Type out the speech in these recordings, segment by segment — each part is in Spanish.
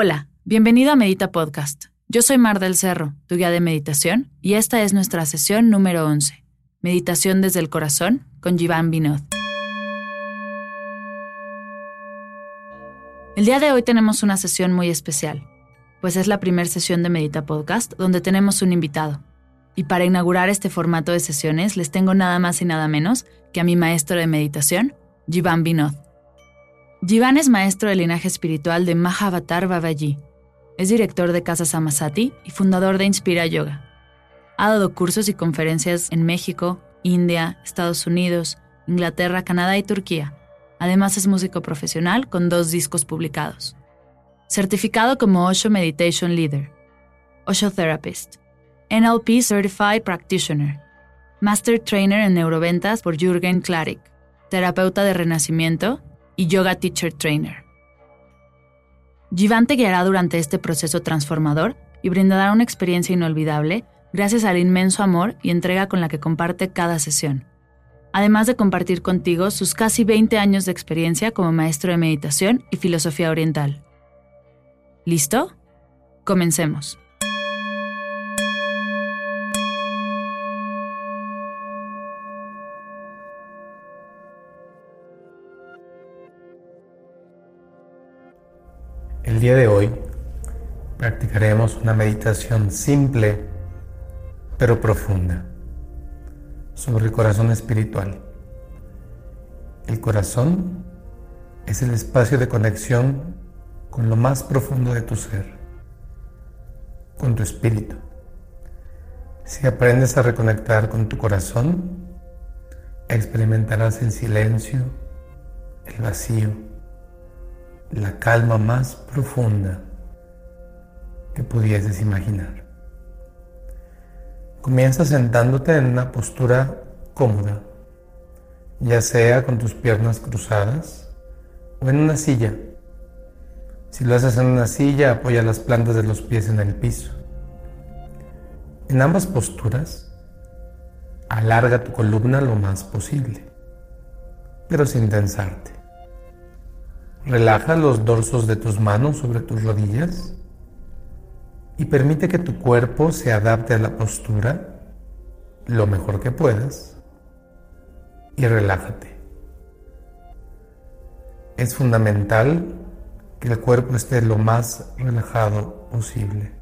Hola, bienvenido a Medita Podcast. Yo soy Mar del Cerro, tu guía de meditación, y esta es nuestra sesión número 11, Meditación desde el Corazón, con Jivan Vinod. El día de hoy tenemos una sesión muy especial, pues es la primera sesión de Medita Podcast donde tenemos un invitado. Y para inaugurar este formato de sesiones les tengo nada más y nada menos que a mi maestro de meditación, Jivan Vinod. Jivan es maestro del linaje espiritual de Mahavatar Babaji. Es director de Casa Samasati y fundador de Inspira Yoga. Ha dado cursos y conferencias en México, India, Estados Unidos, Inglaterra, Canadá y Turquía. Además es músico profesional con dos discos publicados. Certificado como Osho Meditation Leader, Osho Therapist, NLP Certified Practitioner, Master Trainer en Neuroventas por Jürgen Klarik, terapeuta de renacimiento y Yoga Teacher Trainer. Jivan te guiará durante este proceso transformador y brindará una experiencia inolvidable gracias al inmenso amor y entrega con la que comparte cada sesión, además de compartir contigo sus casi 20 años de experiencia como maestro de meditación y filosofía oriental. ¿Listo? Comencemos. El día de hoy practicaremos una meditación simple pero profunda sobre el corazón espiritual. El corazón es el espacio de conexión con lo más profundo de tu ser, con tu espíritu. Si aprendes a reconectar con tu corazón, experimentarás el silencio, el vacío la calma más profunda que pudieses imaginar. Comienza sentándote en una postura cómoda, ya sea con tus piernas cruzadas o en una silla. Si lo haces en una silla, apoya las plantas de los pies en el piso. En ambas posturas, alarga tu columna lo más posible, pero sin tensarte. Relaja los dorsos de tus manos sobre tus rodillas y permite que tu cuerpo se adapte a la postura lo mejor que puedas y relájate. Es fundamental que el cuerpo esté lo más relajado posible.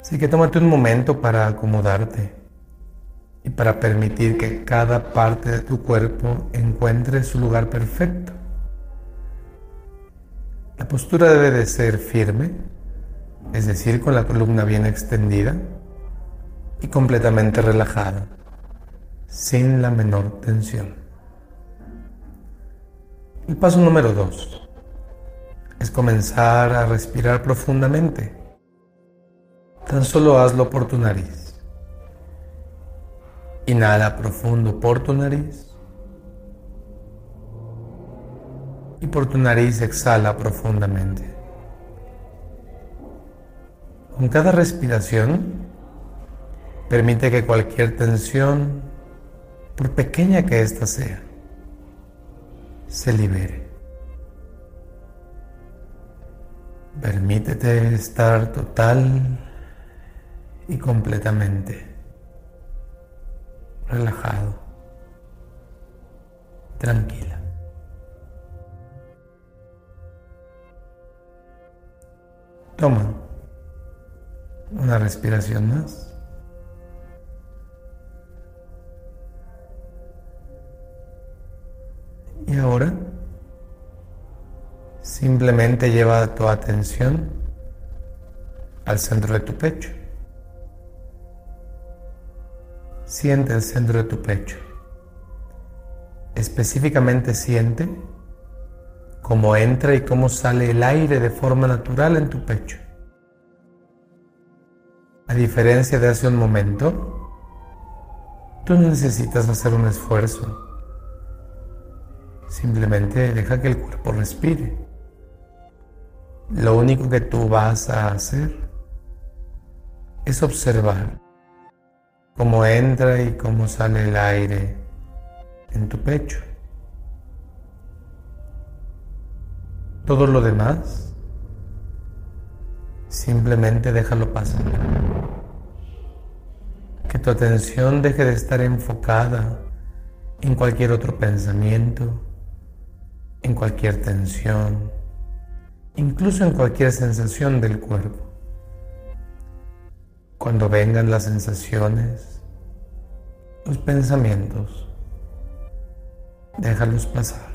Así que tómate un momento para acomodarte y para permitir que cada parte de tu cuerpo encuentre su lugar perfecto. La postura debe de ser firme, es decir, con la columna bien extendida y completamente relajada, sin la menor tensión. El paso número dos es comenzar a respirar profundamente. Tan solo hazlo por tu nariz. Inhala profundo por tu nariz. Y por tu nariz exhala profundamente. Con cada respiración, permite que cualquier tensión, por pequeña que ésta sea, se libere. Permítete estar total y completamente relajado, tranquila. Toma una respiración más. Y ahora simplemente lleva tu atención al centro de tu pecho. Siente el centro de tu pecho. Específicamente siente cómo entra y cómo sale el aire de forma natural en tu pecho. A diferencia de hace un momento, tú no necesitas hacer un esfuerzo. Simplemente deja que el cuerpo respire. Lo único que tú vas a hacer es observar cómo entra y cómo sale el aire en tu pecho. Todo lo demás, simplemente déjalo pasar. Que tu atención deje de estar enfocada en cualquier otro pensamiento, en cualquier tensión, incluso en cualquier sensación del cuerpo. Cuando vengan las sensaciones, los pensamientos, déjalos pasar.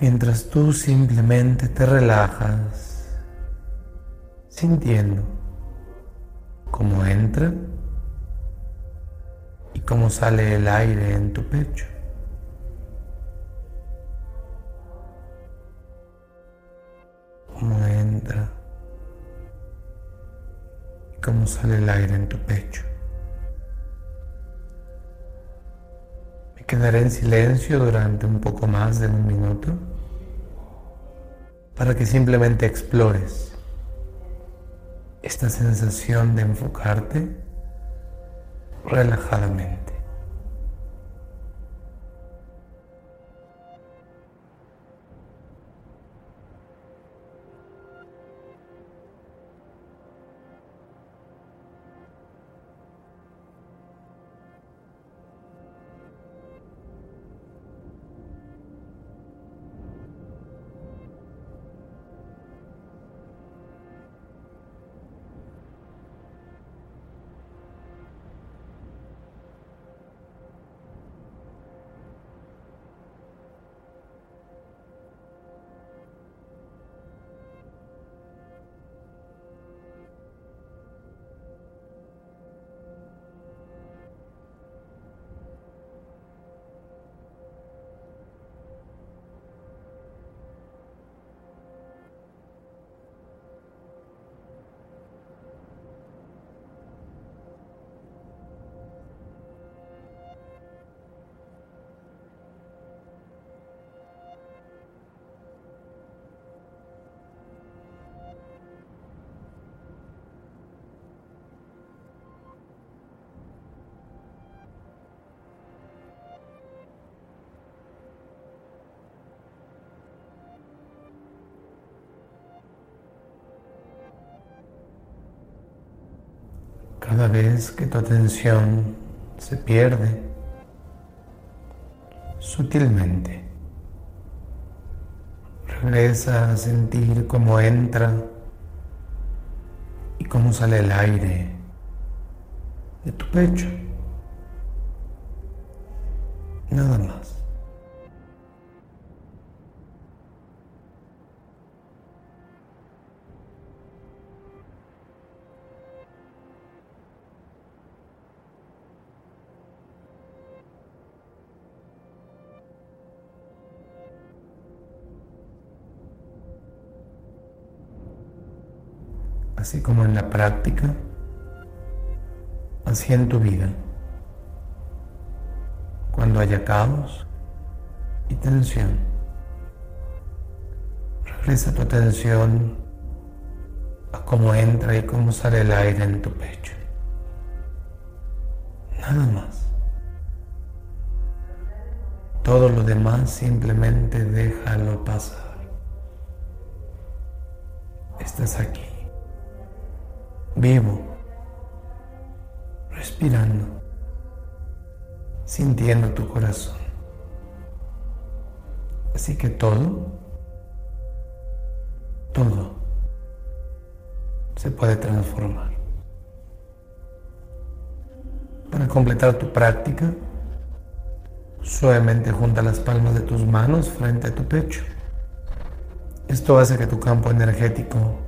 Mientras tú simplemente te relajas, sintiendo cómo entra y cómo sale el aire en tu pecho. Cómo entra y cómo sale el aire en tu pecho. Quedaré en silencio durante un poco más de un minuto para que simplemente explores esta sensación de enfocarte relajadamente. Cada vez que tu atención se pierde sutilmente, regresa a sentir cómo entra y cómo sale el aire de tu pecho. Nada más. Así como en la práctica, así en tu vida. Cuando haya caos y tensión, regresa tu atención a cómo entra y cómo sale el aire en tu pecho. Nada más. Todo lo demás simplemente déjalo pasar. Estás aquí vivo, respirando, sintiendo tu corazón. Así que todo, todo se puede transformar. Para completar tu práctica, suavemente junta las palmas de tus manos frente a tu pecho. Esto hace que tu campo energético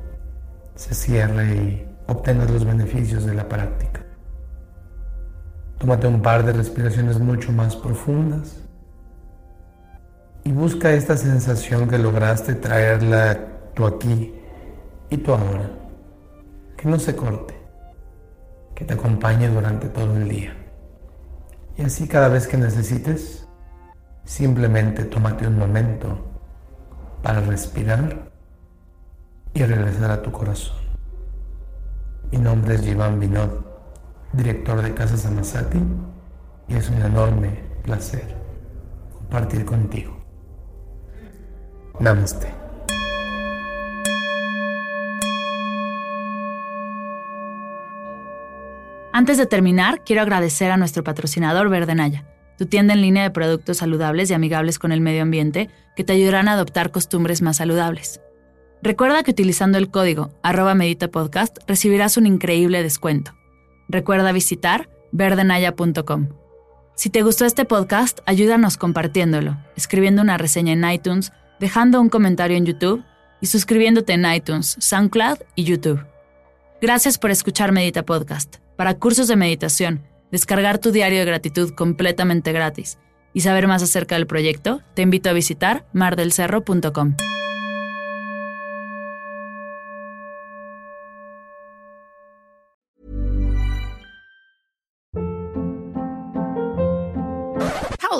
se cierre y obtengas los beneficios de la práctica. Tómate un par de respiraciones mucho más profundas busca esta sensación que lograste traerla tú aquí y tú ahora. Que no se corte, que te acompañe durante todo el día. Y así cada vez que necesites, simplemente tómate un momento para respirar y regresar a tu corazón. Mi nombre es Jivan Vinod, director de Casa Samasati, y es un enorme placer compartir contigo. Namaste. Antes de terminar, quiero agradecer a nuestro patrocinador Verdenaya, tu tienda en línea de productos saludables y amigables con el medio ambiente que te ayudarán a adoptar costumbres más saludables. Recuerda que utilizando el código arroba meditapodcast recibirás un increíble descuento. Recuerda visitar verdenaya.com. Si te gustó este podcast, ayúdanos compartiéndolo, escribiendo una reseña en iTunes, dejando un comentario en YouTube y suscribiéndote en iTunes, SoundCloud y YouTube. Gracias por escuchar Medita Podcast. Para cursos de meditación, descargar tu diario de gratitud completamente gratis y saber más acerca del proyecto, te invito a visitar mardelcerro.com.